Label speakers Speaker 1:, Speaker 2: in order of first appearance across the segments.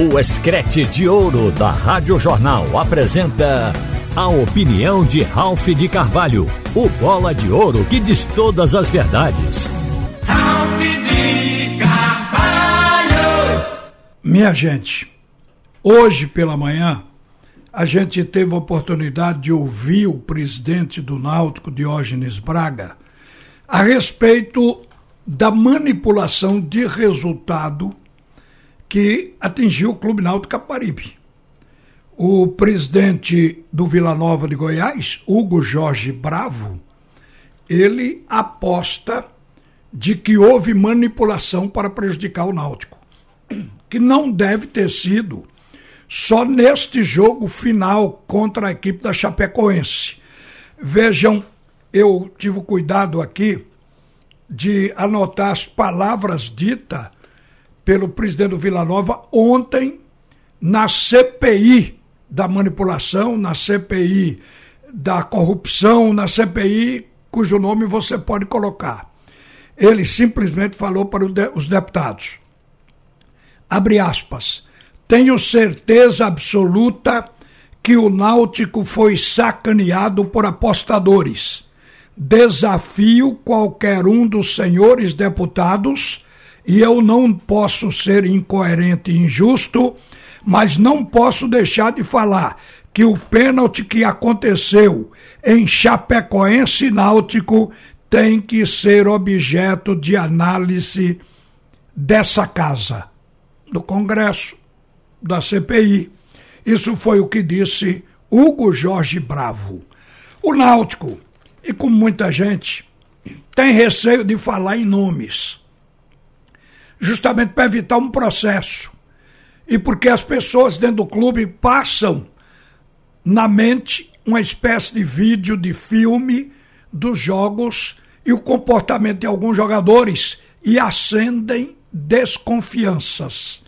Speaker 1: O Escrete de Ouro da Rádio Jornal apresenta a opinião de Ralph de Carvalho, o bola de ouro que diz todas as verdades.
Speaker 2: Ralph de Carvalho!
Speaker 3: Minha gente, hoje pela manhã a gente teve a oportunidade de ouvir o presidente do Náutico, Diógenes Braga, a respeito da manipulação de resultado que atingiu o Clube Náutico Caparibe. O presidente do Vila Nova de Goiás, Hugo Jorge Bravo, ele aposta de que houve manipulação para prejudicar o Náutico, que não deve ter sido só neste jogo final contra a equipe da Chapecoense. Vejam, eu tive cuidado aqui de anotar as palavras ditas pelo presidente do Vila Nova ontem na CPI da manipulação, na CPI da corrupção, na CPI cujo nome você pode colocar. Ele simplesmente falou para os deputados: abre aspas, tenho certeza absoluta que o Náutico foi sacaneado por apostadores. Desafio qualquer um dos senhores deputados e eu não posso ser incoerente e injusto, mas não posso deixar de falar que o pênalti que aconteceu em Chapecoense Náutico tem que ser objeto de análise dessa casa, do Congresso, da CPI. Isso foi o que disse Hugo Jorge Bravo. O Náutico, e como muita gente, tem receio de falar em nomes justamente para evitar um processo. E porque as pessoas dentro do clube passam na mente uma espécie de vídeo, de filme dos jogos e o comportamento de alguns jogadores e acendem desconfianças.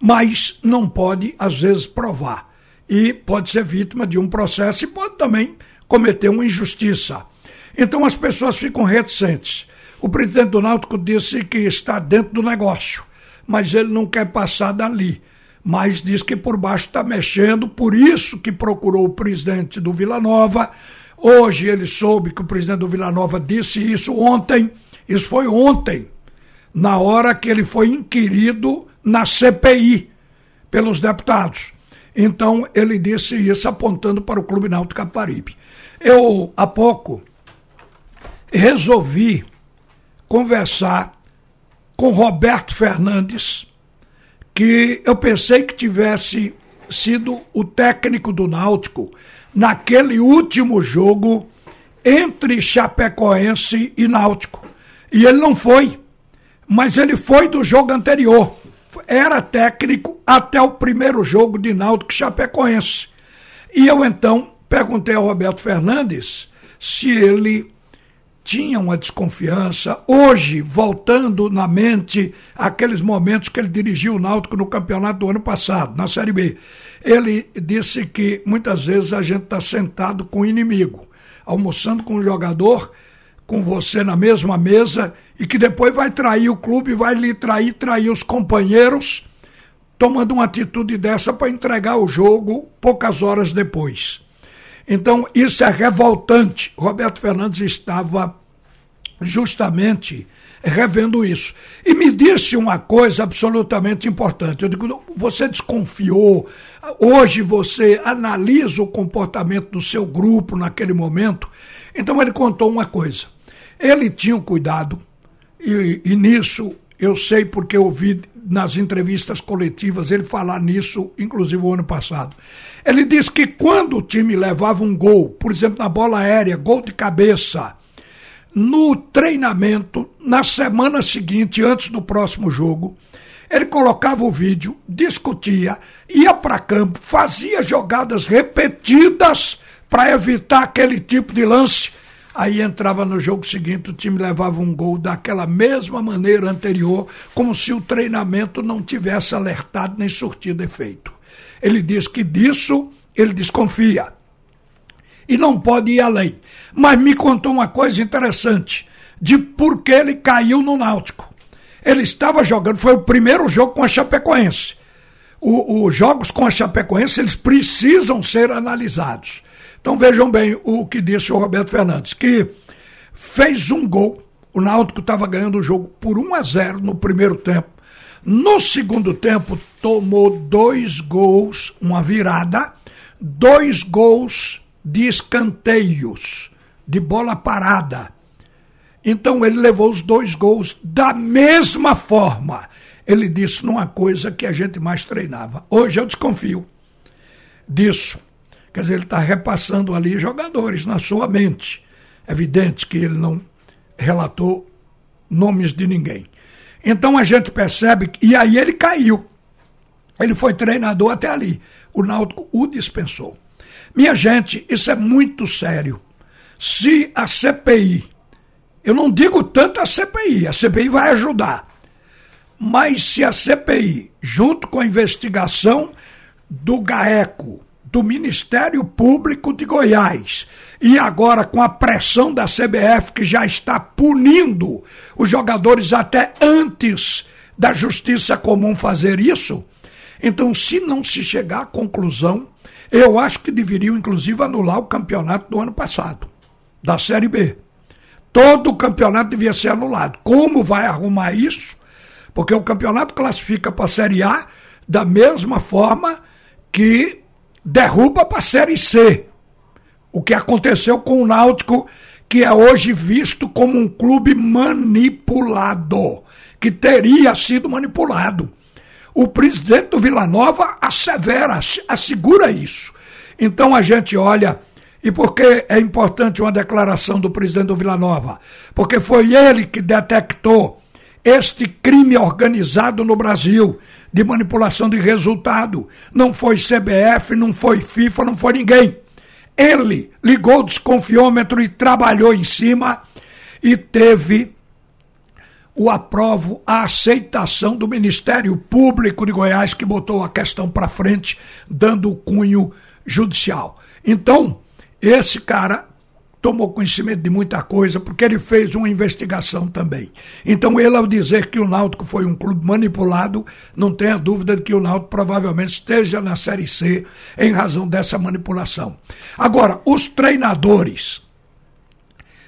Speaker 3: Mas não pode, às vezes, provar. E pode ser vítima de um processo e pode também cometer uma injustiça. Então as pessoas ficam reticentes. O presidente do Náutico disse que está dentro do negócio, mas ele não quer passar dali. Mas diz que por baixo está mexendo, por isso que procurou o presidente do Vila Nova. Hoje ele soube que o presidente do Vila Nova disse isso ontem. Isso foi ontem, na hora que ele foi inquirido na CPI pelos deputados. Então ele disse isso apontando para o Clube Náutico Caparibe. Eu, há pouco, resolvi conversar com Roberto Fernandes, que eu pensei que tivesse sido o técnico do Náutico naquele último jogo entre Chapecoense e Náutico. E ele não foi, mas ele foi do jogo anterior. Era técnico até o primeiro jogo de Náutico Chapecoense. E eu então perguntei ao Roberto Fernandes se ele tinha uma desconfiança. Hoje, voltando na mente aqueles momentos que ele dirigiu o Náutico no campeonato do ano passado, na Série B, ele disse que muitas vezes a gente está sentado com o inimigo, almoçando com o jogador, com você na mesma mesa, e que depois vai trair o clube, vai lhe trair, trair os companheiros, tomando uma atitude dessa para entregar o jogo poucas horas depois. Então, isso é revoltante. Roberto Fernandes estava justamente revendo isso. E me disse uma coisa absolutamente importante. Eu digo, você desconfiou, hoje você analisa o comportamento do seu grupo naquele momento. Então ele contou uma coisa. Ele tinha um cuidado, e, e nisso eu sei porque ouvi nas entrevistas coletivas ele falar nisso, inclusive o ano passado. Ele disse que quando o time levava um gol, por exemplo, na bola aérea, gol de cabeça, no treinamento, na semana seguinte, antes do próximo jogo, ele colocava o vídeo, discutia, ia para campo, fazia jogadas repetidas para evitar aquele tipo de lance Aí entrava no jogo seguinte, o time levava um gol daquela mesma maneira anterior, como se o treinamento não tivesse alertado nem surtido efeito. Ele diz que disso ele desconfia. E não pode ir além. Mas me contou uma coisa interessante de por que ele caiu no Náutico. Ele estava jogando, foi o primeiro jogo com a Chapecoense. os jogos com a Chapecoense eles precisam ser analisados. Então vejam bem o que disse o Roberto Fernandes, que fez um gol. O Náutico estava ganhando o jogo por 1 a 0 no primeiro tempo. No segundo tempo, tomou dois gols, uma virada, dois gols de escanteios, de bola parada. Então ele levou os dois gols da mesma forma. Ele disse numa coisa que a gente mais treinava. Hoje eu desconfio disso. Quer dizer, ele está repassando ali jogadores na sua mente. Evidente que ele não relatou nomes de ninguém. Então a gente percebe, e aí ele caiu. Ele foi treinador até ali. O Náutico o dispensou. Minha gente, isso é muito sério. Se a CPI, eu não digo tanto a CPI, a CPI vai ajudar. Mas se a CPI, junto com a investigação do GAECO, do Ministério Público de Goiás, e agora com a pressão da CBF, que já está punindo os jogadores até antes da justiça comum fazer isso, então, se não se chegar à conclusão, eu acho que deveriam, inclusive, anular o campeonato do ano passado, da Série B. Todo o campeonato devia ser anulado. Como vai arrumar isso? Porque o campeonato classifica para a Série A da mesma forma que derruba para a Série C. O que aconteceu com o Náutico, que é hoje visto como um clube manipulado, que teria sido manipulado. O presidente do Vila Nova assevera, assegura isso. Então a gente olha. E por que é importante uma declaração do presidente do Vila Nova? Porque foi ele que detectou este crime organizado no Brasil de manipulação de resultado. Não foi CBF, não foi FIFA, não foi ninguém. Ele ligou o desconfiômetro e trabalhou em cima e teve o aprovo, a aceitação do Ministério Público de Goiás, que botou a questão para frente, dando o cunho judicial. Então, esse cara tomou conhecimento de muita coisa, porque ele fez uma investigação também. Então, ele, ao dizer que o Náutico foi um clube manipulado, não tenha dúvida de que o Náutico provavelmente esteja na Série C em razão dessa manipulação. Agora, os treinadores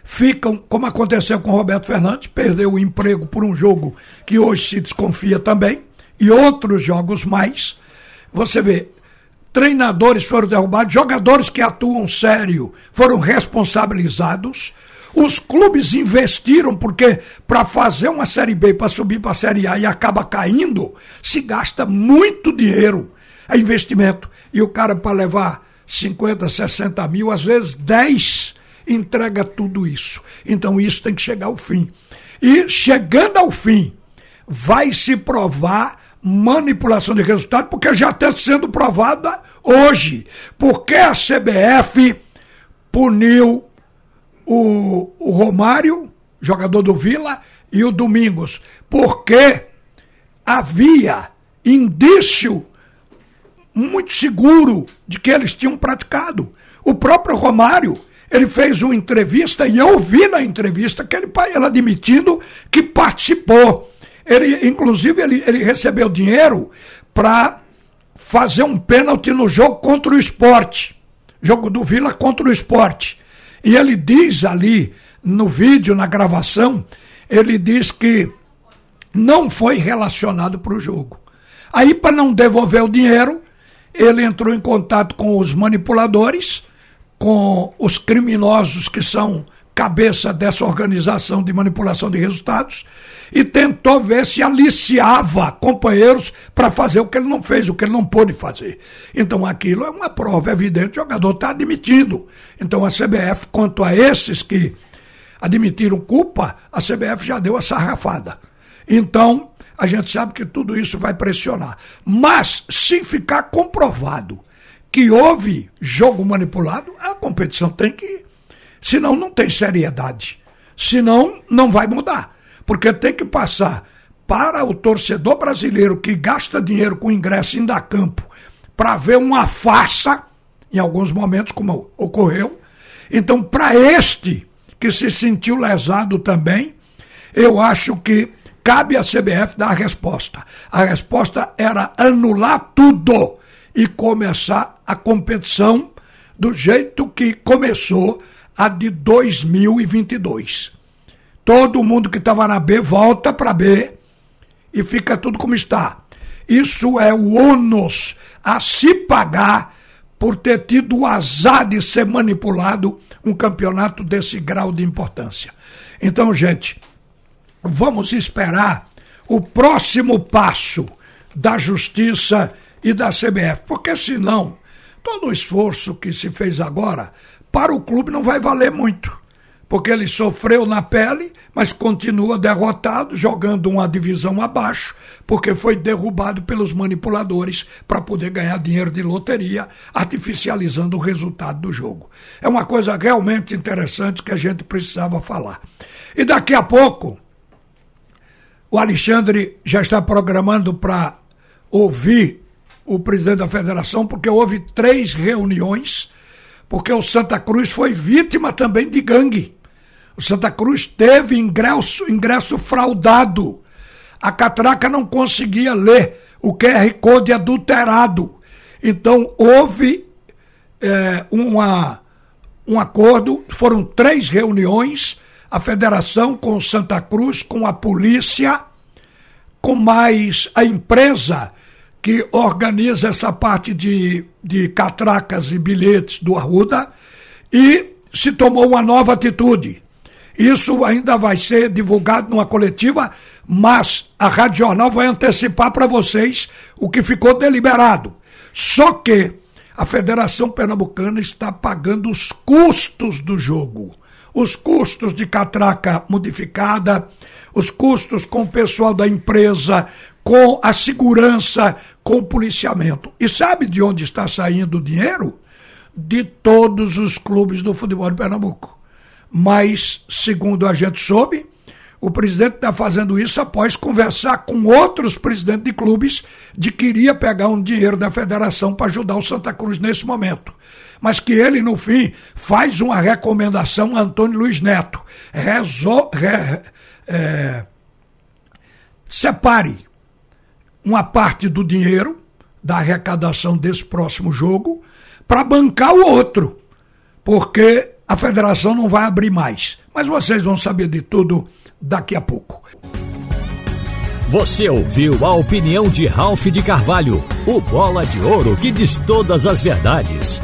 Speaker 3: ficam, como aconteceu com Roberto Fernandes, perdeu o emprego por um jogo que hoje se desconfia também, e outros jogos mais. Você vê, treinadores foram derrubados, jogadores que atuam sério foram responsabilizados. Os clubes investiram, porque para fazer uma Série B, para subir para a Série A e acaba caindo, se gasta muito dinheiro. É investimento. E o cara, para levar 50, 60 mil, às vezes 10 entrega tudo isso. Então isso tem que chegar ao fim. E chegando ao fim, vai se provar manipulação de resultado, porque já está sendo provada hoje. Porque a CBF puniu o, o Romário, jogador do Vila, e o Domingos. Porque havia indício muito seguro de que eles tinham praticado. O próprio Romário ele fez uma entrevista e eu vi na entrevista que ele, ele admitindo que participou. Ele, inclusive, ele, ele recebeu dinheiro para fazer um pênalti no jogo contra o esporte. Jogo do Vila contra o esporte. E ele diz ali, no vídeo, na gravação, ele diz que não foi relacionado para o jogo. Aí, para não devolver o dinheiro, ele entrou em contato com os manipuladores com os criminosos que são cabeça dessa organização de manipulação de resultados e tentou ver se aliciava companheiros para fazer o que ele não fez, o que ele não pôde fazer. Então aquilo é uma prova evidente, o jogador está admitindo. Então a CBF, quanto a esses que admitiram culpa, a CBF já deu a sarrafada. Então, a gente sabe que tudo isso vai pressionar. Mas, se ficar comprovado que houve jogo manipulado, a competição tem que. Senão não tem seriedade. Senão não vai mudar. Porque tem que passar para o torcedor brasileiro que gasta dinheiro com ingresso em dar campo para ver uma farsa, em alguns momentos, como ocorreu. Então, para este que se sentiu lesado também, eu acho que cabe à CBF dar a resposta. A resposta era anular tudo e começar a competição do jeito que começou a de 2022. Todo mundo que estava na B volta para B e fica tudo como está. Isso é o ônus a se pagar por ter tido o azar de ser manipulado um campeonato desse grau de importância. Então, gente, vamos esperar o próximo passo da Justiça e da CBF, porque senão todo o esforço que se fez agora para o clube não vai valer muito porque ele sofreu na pele, mas continua derrotado, jogando uma divisão abaixo, porque foi derrubado pelos manipuladores para poder ganhar dinheiro de loteria, artificializando o resultado do jogo. É uma coisa realmente interessante que a gente precisava falar. E daqui a pouco, o Alexandre já está programando para ouvir o presidente da federação, porque houve três reuniões, porque o Santa Cruz foi vítima também de gangue. O Santa Cruz teve ingresso, ingresso fraudado. A catraca não conseguia ler o QR Code adulterado. Então houve é, uma, um acordo, foram três reuniões, a federação com o Santa Cruz, com a polícia, com mais a empresa que organiza essa parte de, de catracas e bilhetes do Arruda, e se tomou uma nova atitude. Isso ainda vai ser divulgado numa coletiva, mas a Rádio Jornal vai antecipar para vocês o que ficou deliberado. Só que a Federação Pernambucana está pagando os custos do jogo. Os custos de catraca modificada, os custos com o pessoal da empresa, com a segurança, com o policiamento. E sabe de onde está saindo o dinheiro? De todos os clubes do futebol de Pernambuco mas, segundo a gente soube, o presidente está fazendo isso após conversar com outros presidentes de clubes de que iria pegar um dinheiro da federação para ajudar o Santa Cruz nesse momento. Mas que ele, no fim, faz uma recomendação a Antônio Luiz Neto. Resol, re, é, separe uma parte do dinheiro da arrecadação desse próximo jogo para bancar o outro. Porque a federação não vai abrir mais. Mas vocês vão saber de tudo daqui a pouco.
Speaker 1: Você ouviu a opinião de Ralph de Carvalho, o bola de ouro que diz todas as verdades.